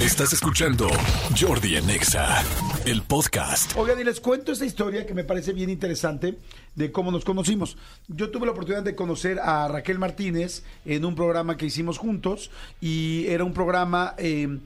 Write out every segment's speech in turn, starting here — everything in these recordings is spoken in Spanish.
Estás escuchando Jordi en Exa, el podcast. Oigan, y les cuento esta historia que me parece bien interesante de cómo nos conocimos. Yo tuve la oportunidad de conocer a Raquel Martínez en un programa que hicimos juntos y era un programa, eh,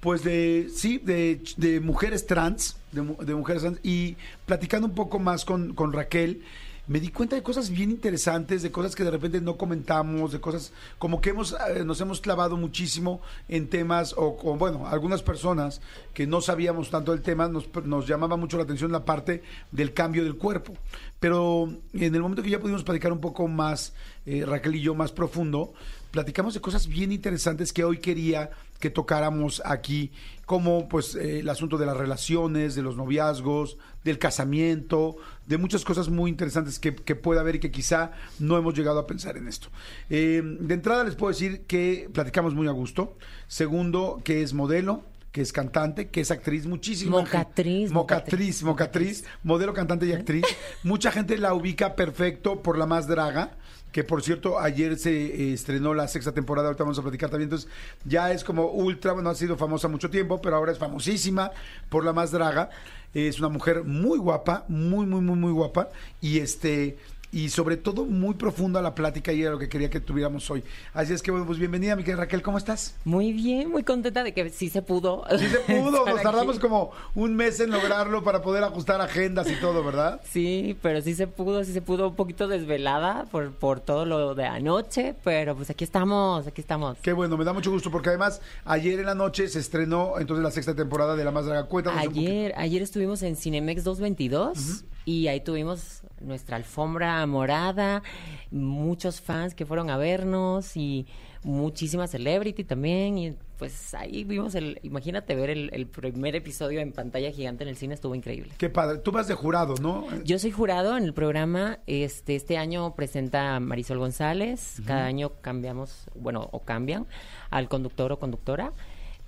pues de, sí, de, de mujeres trans, de, mu- de mujeres y platicando un poco más con Raquel. Me di cuenta de cosas bien interesantes, de cosas que de repente no comentamos, de cosas como que hemos eh, nos hemos clavado muchísimo en temas, o, o, bueno, algunas personas que no sabíamos tanto del tema, nos, nos llamaba mucho la atención la parte del cambio del cuerpo. Pero en el momento que ya pudimos platicar un poco más, eh, Raquel y yo, más profundo, platicamos de cosas bien interesantes que hoy quería que tocáramos aquí, como pues eh, el asunto de las relaciones, de los noviazgos, del casamiento, de muchas cosas muy interesantes que, que puede haber y que quizá no hemos llegado a pensar en esto. Eh, de entrada les puedo decir que platicamos muy a gusto. Segundo, que es modelo, que es cantante, que es actriz, muchísima Mocatriz, gente- mocatriz, mocatriz, modelo, cantante y actriz. Mucha gente la ubica perfecto por la más draga, que por cierto ayer se eh, estrenó la sexta temporada, ahorita vamos a platicar también, entonces ya es como ultra, bueno, ha sido famosa mucho tiempo, pero ahora es famosísima por la más draga. Es una mujer muy guapa, muy, muy, muy, muy guapa, y este y sobre todo muy profunda la plática y era lo que quería que tuviéramos hoy. Así es que bueno, pues bienvenida, mi querida Raquel, ¿cómo estás? Muy bien, muy contenta de que sí se pudo. Sí se pudo, nos tardamos aquí. como un mes en lograrlo para poder ajustar agendas y todo, ¿verdad? Sí, pero sí se pudo, sí se pudo un poquito desvelada por, por todo lo de anoche, pero pues aquí estamos, aquí estamos. Qué bueno, me da mucho gusto porque además ayer en la noche se estrenó entonces la sexta temporada de La Más Draga. Cuéntanos un poquito. Ayer, ayer estuvimos en Cinemex 222 y ahí tuvimos nuestra alfombra morada, muchos fans que fueron a vernos y muchísima celebrity también y pues ahí vimos el, imagínate ver el, el primer episodio en pantalla gigante en el cine, estuvo increíble. Qué padre. Tú vas de jurado, ¿no? Yo soy jurado en el programa. Este, este año presenta Marisol González. Cada año cambiamos, bueno, o cambian al conductor o conductora.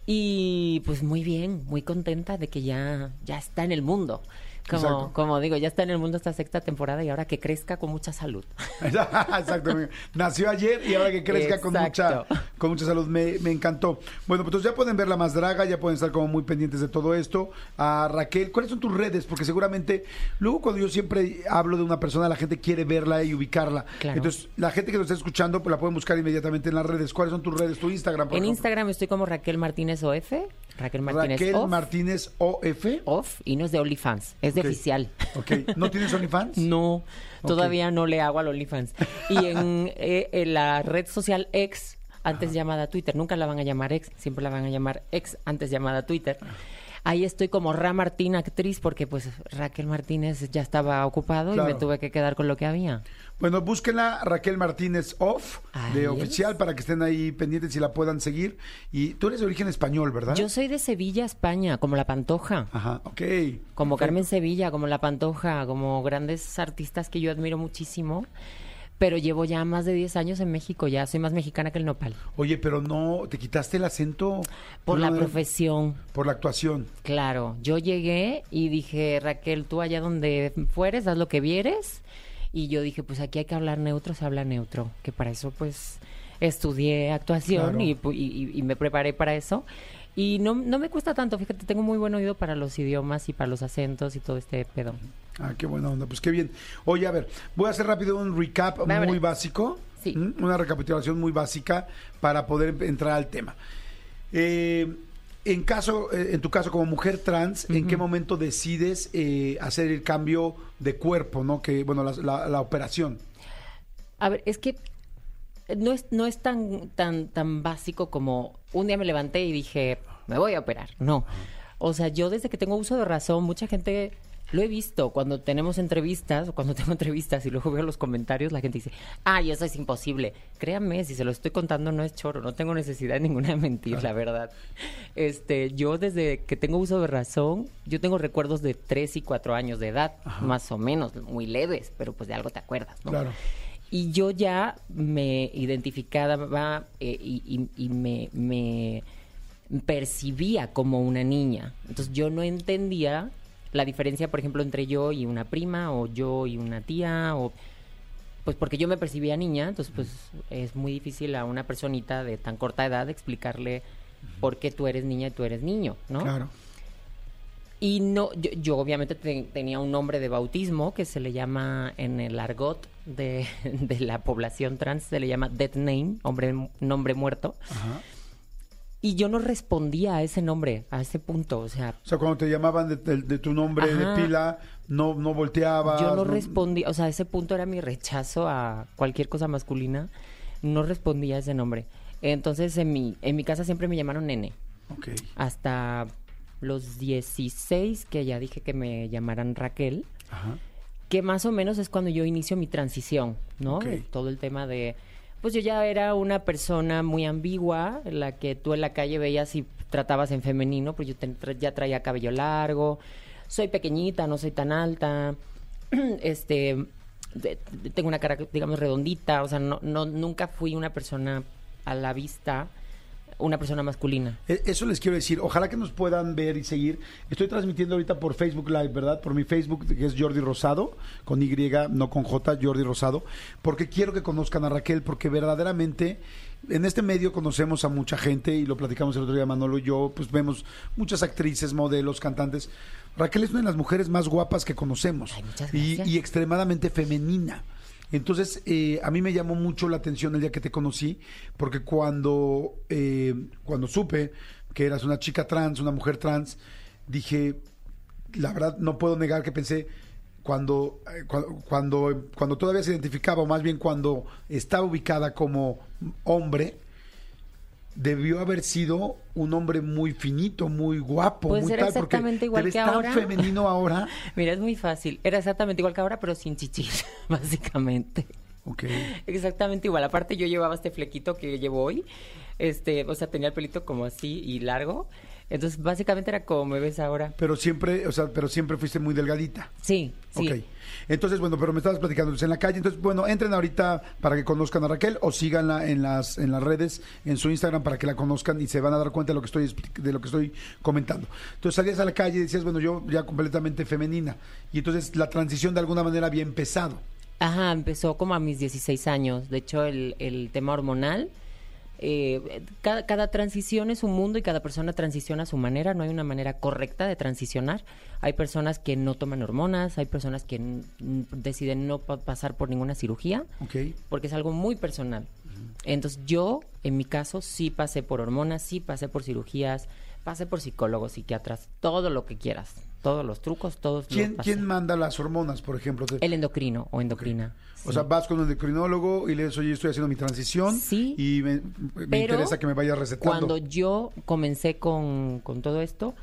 Y pues muy bien, muy contenta de que ya, ya está en el mundo. Como, como digo, ya está en el mundo esta sexta temporada y ahora que crezca con mucha salud. Exacto. Nació ayer y ahora que crezca con mucha, con mucha salud. Me, me encantó. Bueno, pues entonces ya pueden ver La Más Draga, ya pueden estar como muy pendientes de todo esto. A Raquel, ¿cuáles son tus redes? Porque seguramente luego cuando yo siempre hablo de una persona, la gente quiere verla y ubicarla. Claro. Entonces, la gente que nos está escuchando, pues la pueden buscar inmediatamente en las redes. ¿Cuáles son tus redes? Tu Instagram, por en ejemplo. Instagram estoy como Raquel Martínez OF. Raquel Martínez Raquel off, Martínez OF. off, y no es de OnlyFans, es de oficial. Ok. ¿No tienes OnlyFans? No, todavía no le hago al OnlyFans. Y en, eh, en la red social X, antes llamada Twitter, nunca la van a llamar X, siempre la van a llamar X, antes llamada Twitter. Ahí estoy como Ra Martín actriz porque pues Raquel Martínez ya estaba ocupado y me tuve que quedar con lo que había. Bueno, búsquenla Raquel Martínez Off Ahí de es. oficial para que estén ahí pendientes y la puedan seguir. Y tú eres de origen español, ¿verdad? Yo soy de Sevilla, España, como La Pantoja. Ajá, ok. Como Perfecto. Carmen Sevilla, como La Pantoja, como grandes artistas que yo admiro muchísimo. Pero llevo ya más de 10 años en México, ya soy más mexicana que el nopal. Oye, pero no, te quitaste el acento Por la No, profesión. Por la actuación. Claro, yo llegué y dije, Raquel, tú allá donde fueres, haz lo que vieres. Y yo dije, pues aquí hay que hablar neutro, se habla neutro. Que para eso, pues, estudié actuación Claro. y, pu- y- y me preparé para eso. Y no, no me cuesta tanto, fíjate, tengo muy buen oído para los idiomas y para los acentos y todo este pedo. Ah, qué buena onda, pues qué bien. Oye, a ver, voy a hacer rápido un recap muy básico. Sí. Una recapitulación muy básica para poder entrar al tema. Eh, en caso, eh, en tu caso como mujer trans, ¿en qué momento decides eh, hacer el cambio de cuerpo, no? Que, bueno, la, la- la operación. A ver, es que no es, no es tan, tan, tan básico como un día me levanté y dije, me voy a operar. No. O sea, yo desde que tengo uso de razón, mucha gente lo he visto cuando tenemos entrevistas o cuando tengo entrevistas y luego veo los comentarios, la gente dice, ay, eso es imposible. Créanme, si se lo estoy contando no es choro, no tengo necesidad ninguna de mentir, la verdad. Este, yo desde que tengo uso de razón, yo tengo recuerdos de 3 y 4 años de edad, más o menos, muy leves, pero pues de algo te acuerdas, ¿no? Claro. Y yo ya me identificaba eh, y, y- y me, me percibía como una niña. Entonces yo no entendía la diferencia, por ejemplo, entre yo y una prima o yo y una tía o pues porque yo me percibía niña, entonces pues es muy difícil a una personita de tan corta edad explicarle porque tú eres niña y tú eres niño, ¿no? Claro. Y no, yo, yo obviamente te- tenía un nombre de bautismo que se le llama en el argot de, de la población trans, se le llama dead name, hombre, nombre muerto. Ajá. Y yo no respondía a ese nombre, a ese punto, o sea, O sea, cuando te llamaban de, de- de tu nombre Ajá. de pila, no, no volteabas. yo no respondía, o sea, ese punto era mi rechazo a cualquier cosa masculina, no respondía a ese nombre. Entonces, en mi, en mi casa siempre me llamaron nene. Ok. hasta los 16 que ya dije que me llamaran Raquel, Ajá. Que más o menos es cuando yo inicio mi transición, ¿no? Todo el tema de pues yo ya era una persona muy ambigua, la que tú en la calle veías y tratabas en femenino, pues yo ya traía cabello largo, soy pequeñita, no soy tan alta, este, tengo una cara, digamos, redondita, o sea, no, no, nunca fui una persona a la vista, una persona masculina. E- Eso les quiero decir. Ojalá que nos puedan ver y seguir. Estoy transmitiendo ahorita por Facebook Live, ¿verdad? Por mi Facebook, que es Jordi Rosado, con Y, no con J, Jordi Rosado. Porque quiero que conozcan a Raquel, porque verdaderamente en este medio conocemos a mucha gente y lo platicamos el otro día Manolo y yo, pues vemos muchas actrices, modelos, cantantes. Raquel es una de las mujeres más guapas que conocemos Ay, y, y extremadamente femenina. Entonces, eh, a mí me llamó mucho la atención el día que te conocí, porque cuando, eh, cuando supe que eras una chica trans, una mujer trans, dije, la verdad no puedo negar que pensé, cuando, eh, cua- cuando, cuando todavía se identificaba, o más bien cuando estaba ubicada como hombre, debió haber sido un hombre muy finito, muy guapo, Pues muy era tal, porque exactamente igual te ves que tan ahora. femenino ahora. Mira, es muy fácil. Era exactamente igual que ahora, pero sin chichis, básicamente. Ok. Exactamente igual. Aparte, yo llevaba este flequito que llevo hoy. Este, o sea, tenía el pelito como así y largo. Entonces, básicamente era como me ves ahora. Pero siempre, o sea, pero siempre fuiste muy delgadita. Sí, sí. Ok. Entonces, bueno, pero me estabas platicando en la calle. Entonces, bueno, entren ahorita para que conozcan a Raquel o síganla en las en las redes, en su Instagram para que la conozcan y se van a dar cuenta de lo que estoy de lo que estoy comentando. Entonces, salías a la calle y decías, bueno, yo ya completamente femenina. Y entonces la transición de alguna manera había empezado. Ajá, empezó como a mis 16 años. De hecho, el, el tema hormonal, eh, cada, cada transición es un mundo y cada persona transiciona a su manera. No hay una manera correcta de transicionar. Hay personas que no toman hormonas, hay personas que deciden no pa- pasar por ninguna cirugía porque es algo muy personal. Entonces yo, en mi caso, sí pasé por hormonas, sí pasé por cirugías, pasé por psicólogos, psiquiatras, todo lo que quieras, todos los trucos, todos los ¿Quién, pasé. ¿Quién manda las hormonas, por ejemplo? El endocrino o endocrina. O sí. sea, vas con un endocrinólogo y le dices, oye, estoy haciendo mi transición Sí. y me, interesa que me vayas recetando. Cuando yo comencé con, con todo esto,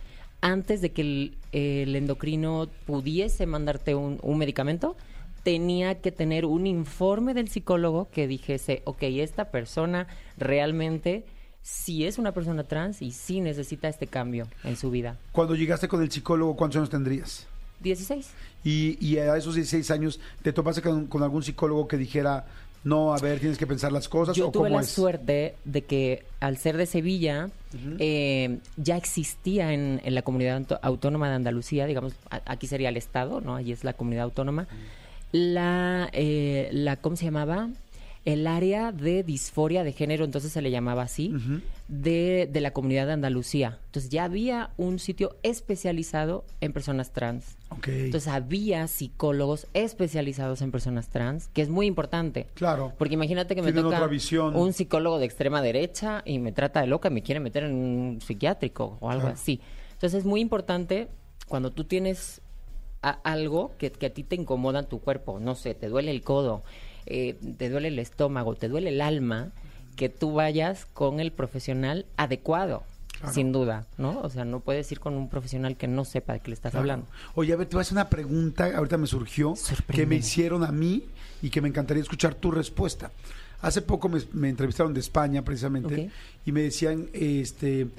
antes de que el, el endocrino pudiese mandarte un, un medicamento, tenía que tener un informe del psicólogo que dijese, ok, esta persona realmente sí es una persona trans y sí necesita este cambio en su vida. Cuando llegaste con el psicólogo, ¿cuántos años tendrías? 16. Y, y a esos 16 años, ¿te topaste con, con algún psicólogo que dijera, no, a ver, tienes que pensar las cosas? Yo ¿O tuve cómo la es? suerte de que al ser de Sevilla eh, ya existía en, en la comunidad autónoma de Andalucía, digamos, a- aquí sería el Estado, ¿no? Allí es la comunidad autónoma. La, eh, la, ¿cómo se llamaba? El área de disforia de género, entonces se le llamaba así, de, de la comunidad de Andalucía. Entonces ya había un sitio especializado en personas trans. Ok. Entonces había psicólogos especializados en personas trans, que es muy importante. Claro. Porque imagínate que me toca un psicólogo de extrema derecha y me trata de loca y me quiere meter en un psiquiátrico o algo Claro. así. Entonces es muy importante cuando tú tienes a- algo que, que a ti te incomoda en tu cuerpo, no sé, te duele el codo, eh, te duele el estómago, te duele el alma, que tú vayas con el profesional adecuado. Claro. Sin duda, ¿no? O sea, no puedes ir con un profesional que no sepa de qué le estás Claro. hablando. Oye, a ver, te voy a hacer una pregunta, ahorita me surgió, que me hicieron a mí y que me encantaría escuchar tu respuesta. Hace poco me, me entrevistaron de España, precisamente, y me decían, este,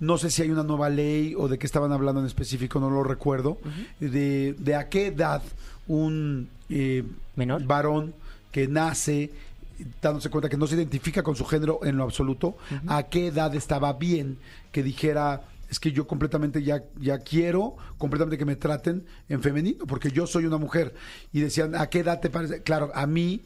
no sé si hay una nueva ley o de qué estaban hablando en específico, no lo recuerdo, de, de a qué edad un eh, ¿Menor? varón que nace dándose cuenta que no se identifica con su género en lo absoluto, a qué edad estaba bien que dijera es que yo completamente ya, ya quiero completamente que me traten en femenino, porque yo soy una mujer. Y decían, ¿a qué edad te parece? Claro, a mí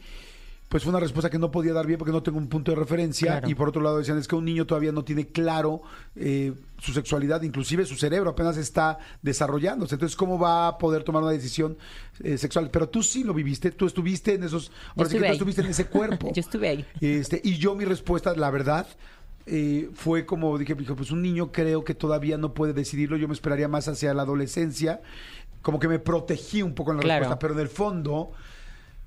pues fue una respuesta que no podía dar bien porque no tengo un punto de referencia. Claro. Y por otro lado decían, es que un niño todavía no tiene claro eh, su sexualidad, inclusive su cerebro apenas está desarrollándose. Entonces, ¿cómo va a poder tomar una decisión eh, sexual? Pero tú sí lo viviste, tú estuviste en esos... Ahora sí que tú estuviste en ese cuerpo. Yo estuve ahí. Este, y yo mi respuesta, la verdad, eh, fue como dije, dije, pues un niño creo que todavía no puede decidirlo, yo me esperaría más hacia la adolescencia, como que me protegí un poco en la Claro. respuesta, pero en el fondo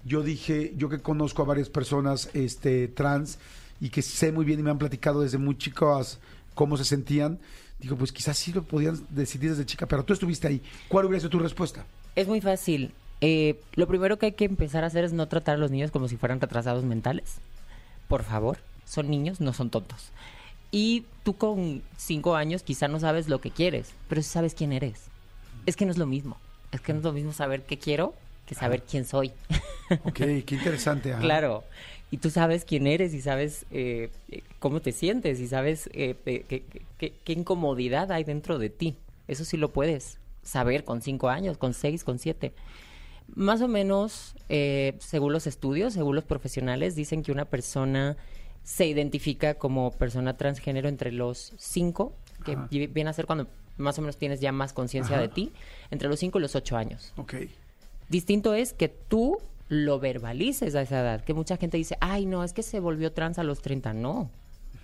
yo dije, yo que conozco a varias personas este, trans y que sé muy bien y me han platicado desde muy chicos cómo se sentían, digo, pues quizás sí lo podían decidir desde chica, pero tú estuviste ahí. ¿Cuál hubiera sido tu respuesta? Es muy fácil. Eh, lo primero que hay que empezar a hacer es no tratar a los niños como si fueran retrasados mentales. Por favor, son niños, no son tontos. Y tú con cinco años quizá no sabes lo que quieres, pero sí sabes quién eres. Es que no es lo mismo. Es que no es lo mismo saber qué quiero que saber quién soy. Ok, qué interesante. ajá. Claro. Y tú sabes quién eres y sabes eh, eh, cómo te sientes y sabes eh, qué, incomodidad hay dentro de ti. Eso sí lo puedes saber con cinco años, con seis, con siete. Más o menos, eh, según los estudios, según los profesionales, dicen que una persona se identifica como persona transgénero entre los cinco, que Ajá. viene a ser cuando más o menos tienes ya más conciencia de ti, entre los cinco y los ocho años. Ok. Distinto es que tú lo verbalices a esa edad. Que mucha gente dice, ay, no, es que se volvió trans a los 30. No,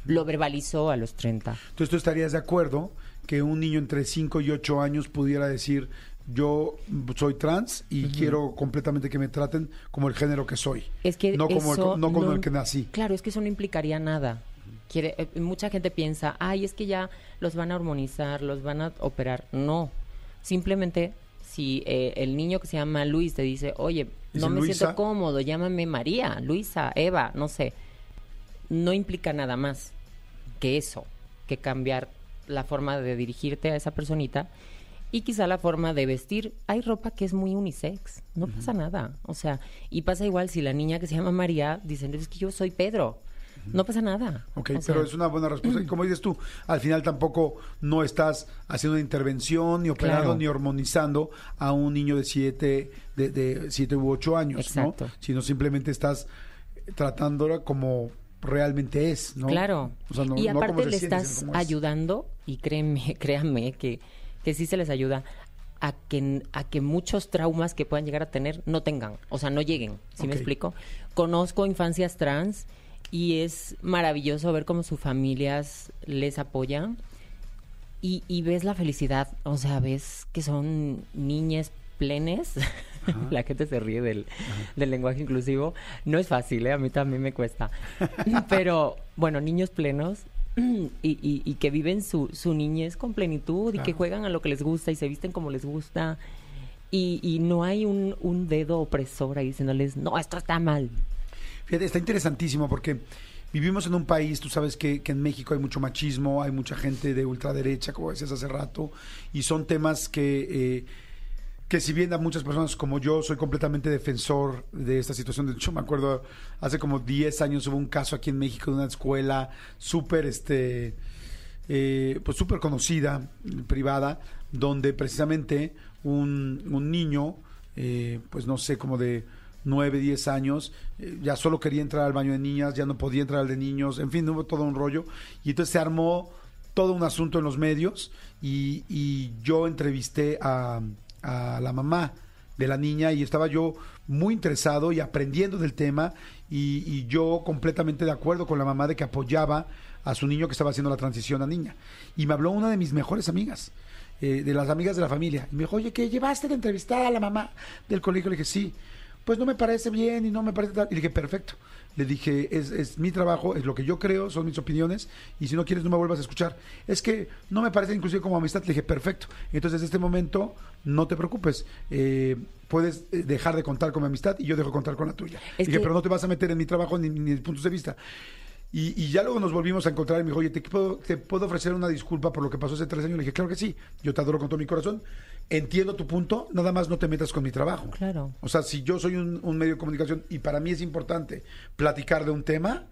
lo verbalizó a los 30. Entonces tú estarías de acuerdo que un niño entre 5 y 8 años pudiera decir, yo soy trans y quiero completamente que me traten como el género que soy. Es que no como, eso el, no como no- el que nací. Claro, es que eso no implicaría nada. Quiere, eh, mucha gente piensa, ay, es que ya los van a hormonizar, los van a operar. No, simplemente si eh, el niño que se llama Luis te dice, oye, Dice, no me "Luisa". siento cómodo, llámame María, Luisa, Eva, no sé. No implica nada más que eso, que cambiar la forma de dirigirte a esa personita y quizá la forma de vestir. Hay ropa que es muy unisex, no pasa nada. O sea, y pasa igual si la niña que se llama María dice, es que yo soy Pedro. No pasa nada. Ok, O sea, pero es una buena respuesta. Y como dices tú, al final tampoco no estás haciendo una intervención, ni operando, Claro. ni hormonizando a un niño de 7 de, de siete u 8 años, Exacto. ¿no? Sino simplemente estás tratándola como realmente es, ¿no? Claro. O sea, no- y no como aparte se le siente, estás como ayudando, y créeme, créanme que, que sí se les ayuda a que, a que muchos traumas que puedan llegar a tener no tengan, o sea, no lleguen, ¿sí me explico? Conozco infancias trans y es maravilloso ver cómo sus familias les apoyan y, y ves la felicidad, o sea, ves que son niñas plenes. La gente se ríe del, del lenguaje inclusivo. No es fácil, ¿eh? a mí también me cuesta. Pero bueno, niños plenos y, y- y que viven su, su niñez con plenitud y que juegan a lo que les gusta y se visten como les gusta. Y, y no hay un, un dedo opresor ahí diciéndoles, no, esto está mal. Fíjate, está interesantísimo porque vivimos en un país, tú sabes que, en México hay mucho machismo, hay mucha gente de ultraderecha, como decías hace rato, y son temas que, eh, que si bien a muchas personas como yo soy completamente defensor de esta situación, de hecho me acuerdo hace como 10 años hubo un caso aquí en México de una escuela súper, este, eh, pues súper conocida, privada, donde precisamente un, un niño, eh, pues no sé, como de 9, 10 años, eh, ya solo quería entrar al baño de niñas, ya no podía entrar al de niños, en fin, hubo todo un rollo. Y entonces se armó todo un asunto en los medios y, y yo entrevisté a, la mamá de la niña y estaba yo muy interesado y aprendiendo del tema y, y yo completamente de acuerdo con la mamá de que apoyaba a su niño que estaba haciendo la transición a niña. Y me habló una de mis mejores amigas, eh, de las amigas de la familia. Y me dijo, oye, ¿qué llevaste de entrevistar a la mamá del colegio? Le dije, sí. Pues no me parece bien y no me parece tal. Y le dije, perfecto. Le dije, es, es mi trabajo, es lo que yo creo, son mis opiniones, y si no quieres no me vuelvas a escuchar. Es que no me parece inclusive como amistad. Le dije, perfecto. Entonces, desde este momento, no te preocupes. Eh, puedes eh, dejar de contar con mi amistad y yo dejo de contar con la tuya. Es dije, que- pero no te vas a meter en mi trabajo ni, ni puntos de vista. Y, y ya luego nos volvimos a encontrar y me dijo, oye, ¿te puedo, ¿te puedo ofrecer una disculpa por lo que pasó hace tres años? Le dije, claro que sí, yo te adoro con todo mi corazón. Entiendo tu punto, nada más no te metas con mi trabajo. Claro. O sea, si yo soy un, un medio de comunicación y para mí es importante platicar de un tema,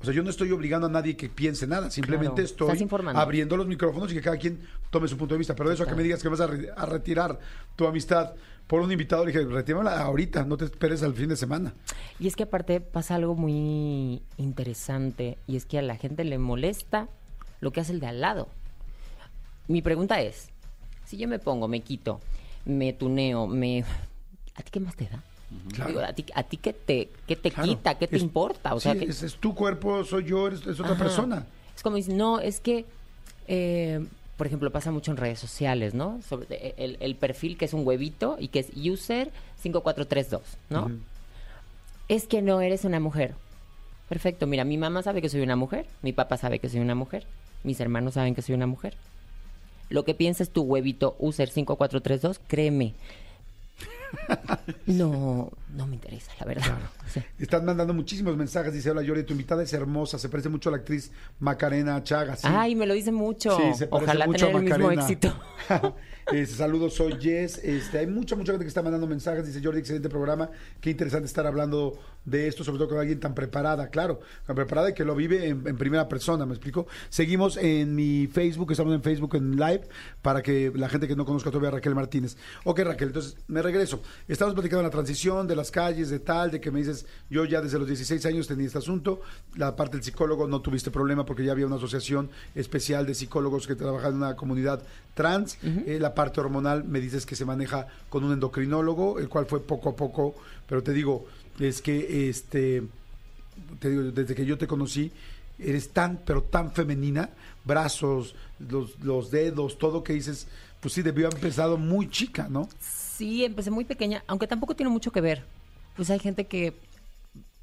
o sea, yo no estoy obligando a nadie que piense nada, simplemente Claro, estoy abriendo los micrófonos y que cada quien tome su punto de vista. Pero de eso a que me digas que vas a, re- a retirar tu amistad por un invitado, le dije, retíramela ahorita, no te esperes al fin de semana. Y es que aparte pasa algo muy interesante y es que a la gente le molesta lo que hace el de al lado. Mi pregunta es, si yo me pongo, me quito, me tuneo, me... ¿A ti qué más te da? Claro. Digo, ¿a ti, a ti qué te, qué te Claro. quita? ¿Qué te Es- importa? O sea, sí, que- es, es tu cuerpo, soy yo, eres, es otra Ajá. persona. Es como dicen, no, es que, eh, por ejemplo, pasa mucho en redes sociales, ¿no? Sobre eh, el, el perfil que es un huevito y que es user 5432, ¿no? Ujú. Es que no eres una mujer. Perfecto, mira, mi mamá sabe que soy una mujer, mi papá sabe que soy una mujer, mis hermanos saben que soy una mujer. Lo que piensas tu huevito user 5432, créeme. No, no me interesa, la verdad. O sea, Están mandando muchísimos mensajes, dice, hola Yori, tu invitada es hermosa, se parece mucho a la actriz Macarena Chagas. Sí. Ay, me lo dicen mucho. Sí, se parece Ojalá mucho tener a el mismo Macarena. éxito. Este, saludos, soy Jess. Este, hay mucha, mucha gente que está mandando mensajes. Dice Jordi, excelente programa. Qué interesante estar hablando de esto, sobre todo con alguien tan preparada, claro, tan preparada y que lo vive en, en primera persona, ¿me explico? Seguimos en mi Facebook, estamos en Facebook en live para que la gente que no conozca todavía a Raquel Martínez. Ok, Raquel, entonces me regreso. Estamos platicando de la transición, de las calles, de tal, de que me dices, yo ya desde los 16 años tenía este asunto. La parte del psicólogo no tuviste problema porque ya había una asociación especial de psicólogos que trabajan en una comunidad trans. Eh, la parte hormonal me dices que se maneja con un endocrinólogo, el cual fue poco a poco, pero te digo, es que este te digo, desde que yo te conocí, eres tan, pero tan femenina, brazos, los, los dedos, todo que dices, pues sí, debió haber empezado muy chica, ¿no? Sí, empecé muy pequeña, aunque tampoco tiene mucho que ver. Pues hay gente que,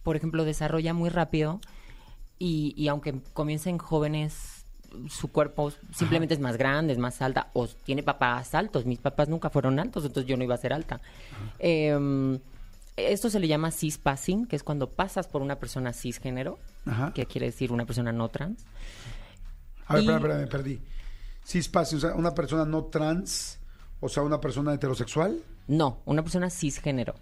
por ejemplo, desarrolla muy rápido y, y aunque comiencen jóvenes, su cuerpo simplemente es más grande, es más alta, o tiene papás altos. Mis papás nunca fueron altos, entonces yo no iba a ser alta. Em, esto se le llama cispassing, que es cuando pasas por una persona cisgénero, Ajá. que quiere decir una persona no trans. A ver, Y- espera, espera, me perdí. Cispassing, o sea, una persona no trans, o sea, una persona heterosexual. No, una persona cisgénero.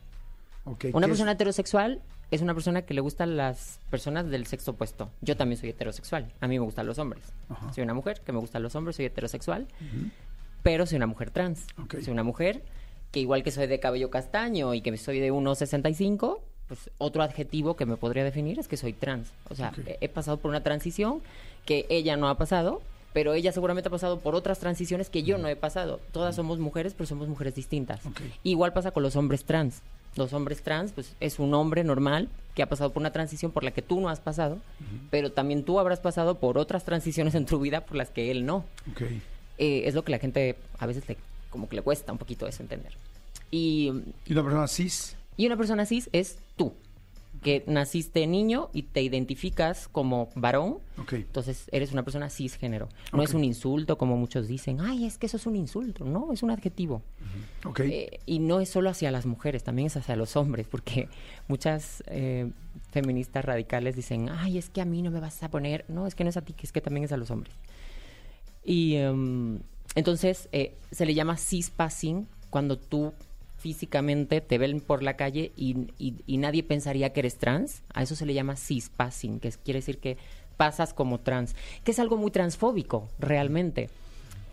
Ok, Una ¿qué persona es? heterosexual es una persona que le gustan las personas del sexo opuesto. Yo también soy heterosexual. A mí me gustan los hombres. Ajá. Soy una mujer que me gustan los hombres, soy heterosexual. Pero soy una mujer trans. Soy una mujer que igual que soy de cabello castaño y que soy de 1,65, pues otro adjetivo que me podría definir es que soy trans. O sea, he pasado por una transición que ella no ha pasado, pero ella seguramente ha pasado por otras transiciones que yo no he pasado. Todas somos mujeres, pero somos mujeres distintas. Igual pasa con los hombres trans. Los hombres trans, pues es un hombre normal que ha pasado por una transición por la que tú no has pasado, pero también tú habrás pasado por otras transiciones en tu vida por las que él no. Eh, es lo que la gente a veces le, como que le cuesta un poquito eso entender. Y, ¿Y una persona cis? y una persona cis es tú, que naciste niño y te identificas como varón, Ok. entonces eres una persona cisgénero. No Ok. es un insulto como muchos dicen, ay, es que eso es un insulto, no, es un adjetivo. Ok. Eh, y no es solo hacia las mujeres, también es hacia los hombres, porque muchas eh, feministas radicales dicen, ay, es que a mí no me vas a poner, no, es que no es a ti, es que también es a los hombres. Y em, entonces eh, se le llama cispassing cuando tú físicamente te ven por la calle y, y- y nadie pensaría que eres trans. A eso se le llama cispassing, que quiere decir que pasas como trans, que es algo muy transfóbico realmente,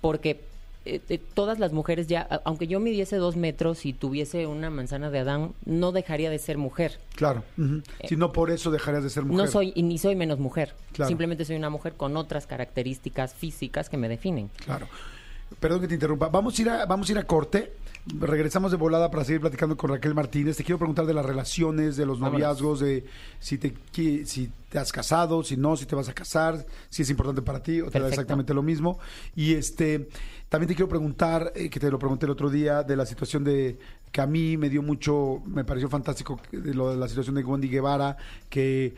porque eh, eh, todas las mujeres ya, aunque yo midiese dos metros y tuviese una manzana de Adán, no dejaría de ser mujer. Claro. ujú. Si no por eso dejarías de ser mujer. Eh, No soy y ni soy menos mujer. Claro. Simplemente soy una mujer con otras características físicas que me definen. Claro. Perdón que te interrumpa. Vamos a ir a, vamos a, ir a corte. Regresamos de volada para seguir platicando con Raquel Martínez. Te quiero preguntar de las relaciones, de los noviazgos, de si te, si te has casado, si no, si te vas a casar, si es importante para ti o te da Perfecto. exactamente lo mismo. Y este también te quiero preguntar, eh, que te lo pregunté el otro día, de la situación de que a mí me dio mucho, me pareció fantástico de lo de la situación de Wendy Guevara, que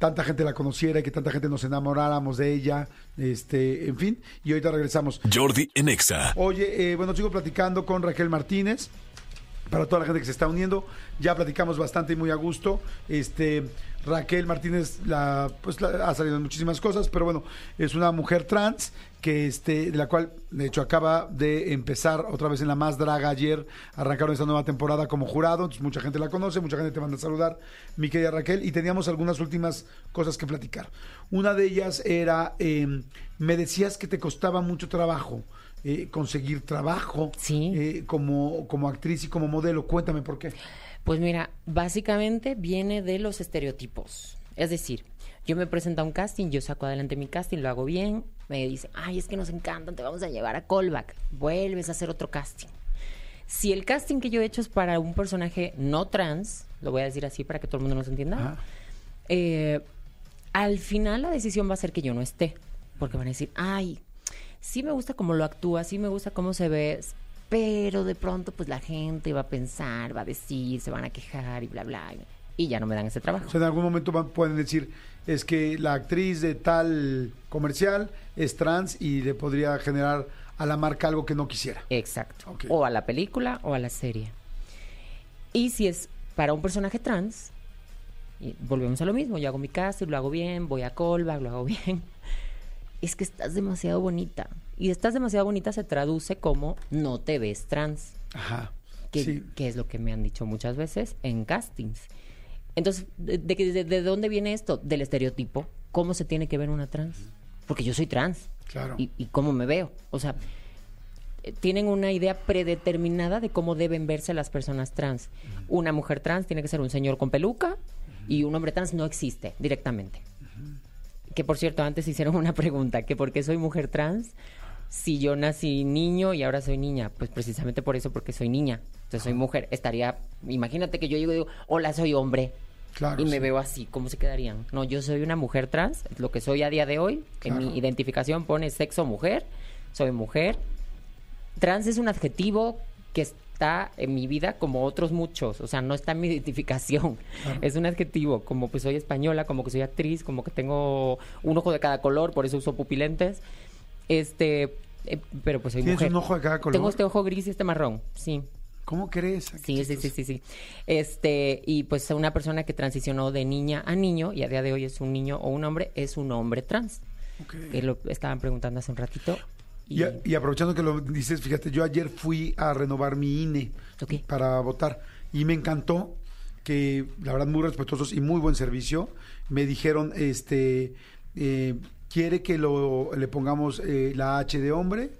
tanta gente la conociera y que tanta gente nos enamoráramos de ella, este, en fin, y ahorita regresamos. Jordi en Exa. Oye, eh, bueno, sigo platicando con Raquel Martínez. Para toda la gente que se está uniendo, ya platicamos bastante y muy a gusto. Este, Raquel Martínez la, pues, la- ha salido en muchísimas cosas, pero bueno, es una mujer trans que este, de la cual de hecho acaba de empezar otra vez en la Más Draga ayer, arrancaron esta nueva temporada como jurado, entonces mucha gente la conoce, mucha gente te manda a saludar, mi querida Raquel, y teníamos algunas últimas cosas que platicar. Una de ellas era, eh, me decías que te costaba mucho trabajo eh, conseguir trabajo Sí. eh, como, como actriz y como modelo, cuéntame por qué. Pues mira, básicamente viene de los estereotipos. Es decir, yo me presento a un casting, yo saco adelante mi casting, lo hago bien, me dicen, ay, es que nos encantan, te vamos a llevar a callback, vuelves a hacer otro casting. Si el casting que yo he hecho es para un personaje no trans, lo voy a decir así para que todo el mundo nos entienda, eh, al final la decisión va a ser que yo no esté, porque van a decir, ay, sí me gusta cómo lo actúa, sí me gusta cómo se ve, pero de pronto pues la gente va a pensar, va a decir, se van a quejar y bla, bla, y ya no me dan ese trabajo. O sea, en algún momento van- pueden decir, es que la actriz de tal comercial es trans y le podría generar a la marca algo que no quisiera. Exacto. O a la película o a la serie. Y si es para un personaje trans, y volvemos a lo mismo, yo hago mi casting, lo hago bien, voy a callback, lo hago bien. Es que estás demasiado bonita. Y estás demasiado bonita se traduce como no te ves trans, Ajá. que, sí. que es lo que me han dicho muchas veces en castings. Entonces, ¿de, de- de dónde viene esto? Del estereotipo. ¿Cómo se tiene que ver una trans? Porque yo soy trans. Claro. Y, y cómo me veo. O sea, eh, tienen una idea predeterminada de cómo deben verse las personas trans. Una mujer trans tiene que ser un señor con peluca y un hombre trans no existe directamente. Que por cierto, antes hicieron una pregunta, que por qué soy mujer trans si yo nací niño y ahora soy niña. Pues precisamente por eso, porque soy niña. Entonces soy mujer. Estaría, imagínate que yo llego y digo, hola, soy hombre. Claro, y me sí. veo así, ¿cómo se quedarían? No, yo soy una mujer trans, lo que soy a día de hoy, en mi identificación pone sexo mujer, soy mujer. Trans es un adjetivo que está en mi vida como otros muchos, o sea, no está en mi identificación. Es un adjetivo, como pues soy española, como que soy actriz, como que tengo un ojo de cada color, por eso uso pupilentes. Este, eh, pero pues soy ¿Tienes mujer. un ojo de cada color? Tengo este ojo gris y este marrón, sí. ¿Cómo crees? Sí, sí, sí, sí, sí. Este, y pues una persona que transicionó de niña a niño y a día de hoy es un niño o un hombre, es un hombre trans. Que lo estaban preguntando hace un ratito. Y, aprovechando que lo dices, fíjate, yo ayer fui a renovar mi INE para votar y me encantó que, la verdad, muy respetuosos y muy buen servicio. Me dijeron, este, eh, ¿quiere que lo, le pongamos eh, la H de hombre?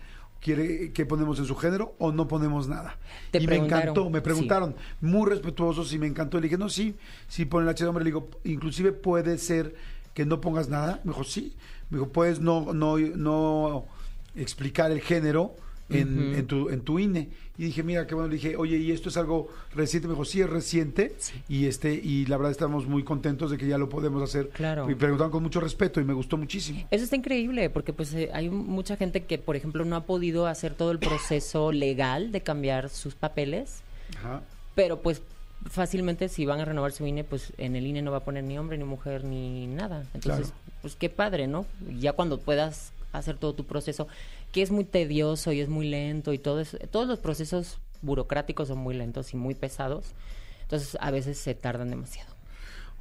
¿Quiere que ponemos en su género o no ponemos nada? Te y me encantó, me sí. preguntaron, muy respetuosos y me encantó. Le dije, no, sí, sí ponen la H de hombre. Le digo, inclusive puede ser que no pongas nada. Me dijo, sí. Me dijo, puedes no, no, no explicar el género en, tu, en tu INE. Y dije, mira, qué bueno. Le dije, oye, ¿y esto es algo reciente? Me dijo, sí, es reciente. Y este y la verdad estamos muy contentos de que ya lo podemos hacer. Claro. Y preguntaron con mucho respeto y me gustó muchísimo. Eso está increíble porque pues eh, hay mucha gente que, por ejemplo, no ha podido hacer todo el proceso legal de cambiar sus papeles, Ajá. pero pues fácilmente si van a renovar su INE, pues en el INE no va a poner ni hombre, ni mujer, ni nada. Entonces, Claro. pues qué padre, ¿no? Ya cuando puedas hacer todo tu proceso, que es muy tedioso y es muy lento y todo eso, todos los procesos burocráticos son muy lentos y muy pesados, entonces a veces se tardan demasiado.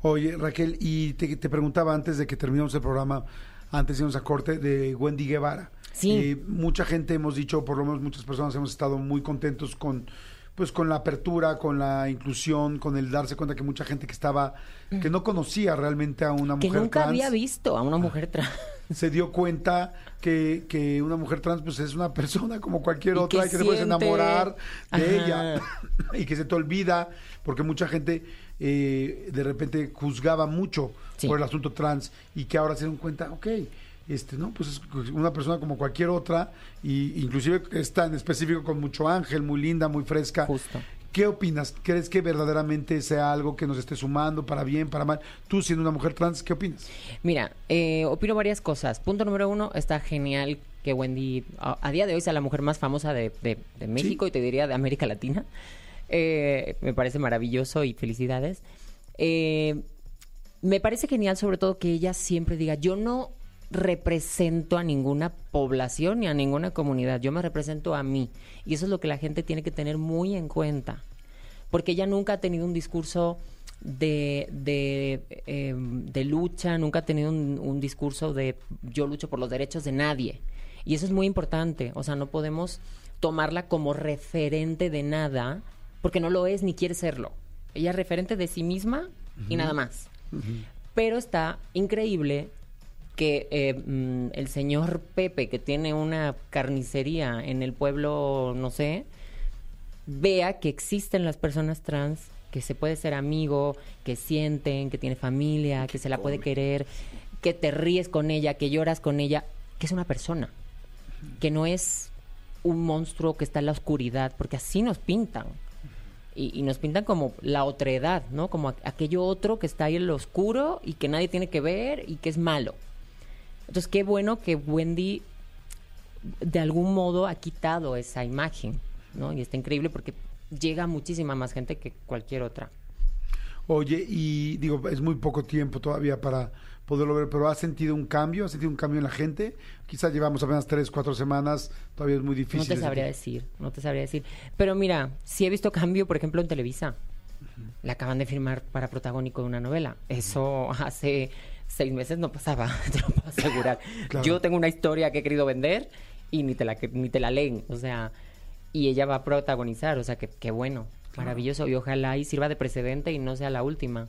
Oye, Raquel, y te, te preguntaba antes de que terminemos el programa, antes de irnos a corte, de Wendy Guevara. Sí. Eh, mucha gente hemos dicho, por lo menos muchas personas hemos estado muy contentos con pues con la apertura, con la inclusión, con el darse cuenta que mucha gente que estaba, que no conocía realmente a una Que mujer nunca trans, había visto a una mujer trans. Se dio cuenta que, que una mujer trans pues es una persona como cualquier Y otra que y que te puedes siente. enamorar de ella y que se te olvida porque mucha gente eh, de repente juzgaba mucho Sí. por el asunto trans y que ahora se dan cuenta, ok, este, no, pues es una persona como cualquier otra y inclusive está en específico con mucho ángel, muy linda, muy fresca. Justo. ¿Qué opinas? ¿Crees que verdaderamente sea algo que nos esté sumando para bien, para mal? Tú siendo una mujer trans, ¿qué opinas? Mira, eh, opino varias cosas. Punto número uno, está genial que Wendy a, a día de hoy sea la mujer más famosa de, de- de México y te diría de América Latina. Eh, me parece maravilloso y felicidades. Eh, me parece genial sobre todo que ella siempre diga, yo no represento a ninguna población ni a ninguna comunidad, yo me represento a mí. Y eso es lo que la gente tiene que tener muy en cuenta. Porque ella nunca ha tenido un discurso de, de, eh, de lucha, nunca ha tenido un, un discurso de yo lucho por los derechos de nadie. Y eso es muy importante. O sea, no podemos tomarla como referente de nada, porque no lo es ni quiere serlo. Ella es referente de sí misma y nada más. Pero está increíble que eh, mm, el señor Pepe, que tiene una carnicería en el pueblo, no sé, vea que existen las personas trans, que se puede ser amigo, que sienten, que tiene familia, que se la puede querer, que te ríes con ella, que lloras con ella, que es una persona, que no es un monstruo que está en la oscuridad, porque así nos pintan. Y, y nos pintan como la otredad, ¿no? Como aquello otro que está ahí en lo oscuro y que nadie tiene que ver y que es malo. Entonces, qué bueno que Wendy de algún modo ha quitado esa imagen, ¿no? Y está increíble porque llega muchísima más gente que cualquier otra. Oye, y digo, es muy poco tiempo todavía para poderlo ver, pero ¿has sentido un cambio? ¿Has sentido un cambio en la gente? Quizás llevamos apenas tres, cuatro semanas, todavía es muy difícil. No te sabría decir, no te sabría decir. Pero mira, sí he visto cambio, por ejemplo, en Televisa. La acaban de firmar para protagónico de una novela. Eso hace seis meses no pasaba, te lo puedo asegurar. Claro. Yo tengo una historia que he querido vender y ni te la, ni te la leen. O sea, y ella va a protagonizar. O sea, que, qué bueno, maravilloso. Y ojalá y sirva de precedente y no sea la última.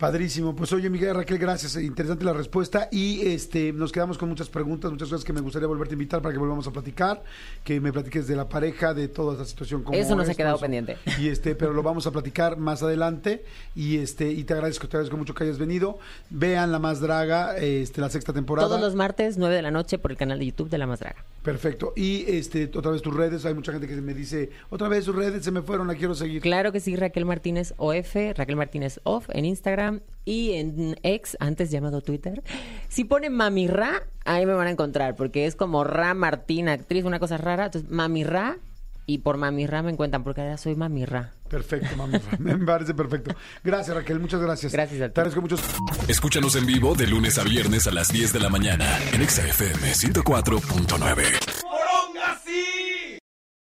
Padrísimo. Pues oye, Miguel Raquel, gracias. Interesante la respuesta. Y este nos quedamos con muchas preguntas, muchas cosas que me gustaría volverte a invitar para que volvamos a platicar, que me platiques de la pareja, de toda esta situación. cómo Eso nos ha quedado eso. pendiente. Y este, pero lo vamos a platicar más adelante. Y este, y te agradezco, te agradezco mucho que hayas venido. Vean La Más Draga, este, la sexta temporada. Todos los martes, 9 de la noche, por el canal de YouTube de La Más Draga. Perfecto. Y este, otra vez tus redes, hay mucha gente que me dice, otra vez sus redes se me fueron, la quiero seguir. Claro que sí, Raquel Martínez OF, Raquel Martínez Off en Instagram y en ex, antes llamado Twitter. Si ponen Mami Ra, ahí me van a encontrar, porque es como Ra Martín, actriz, una cosa rara. Entonces, Mami Ra, y por Mami Ra me encuentran, porque ahora soy Mami Ra. Perfecto, mami. me parece perfecto. Gracias, Raquel, muchas gracias. Gracias a ti. Te agradezco mucho. Escúchanos en vivo de lunes a viernes a las 10 de la mañana en Exa FM 104.9.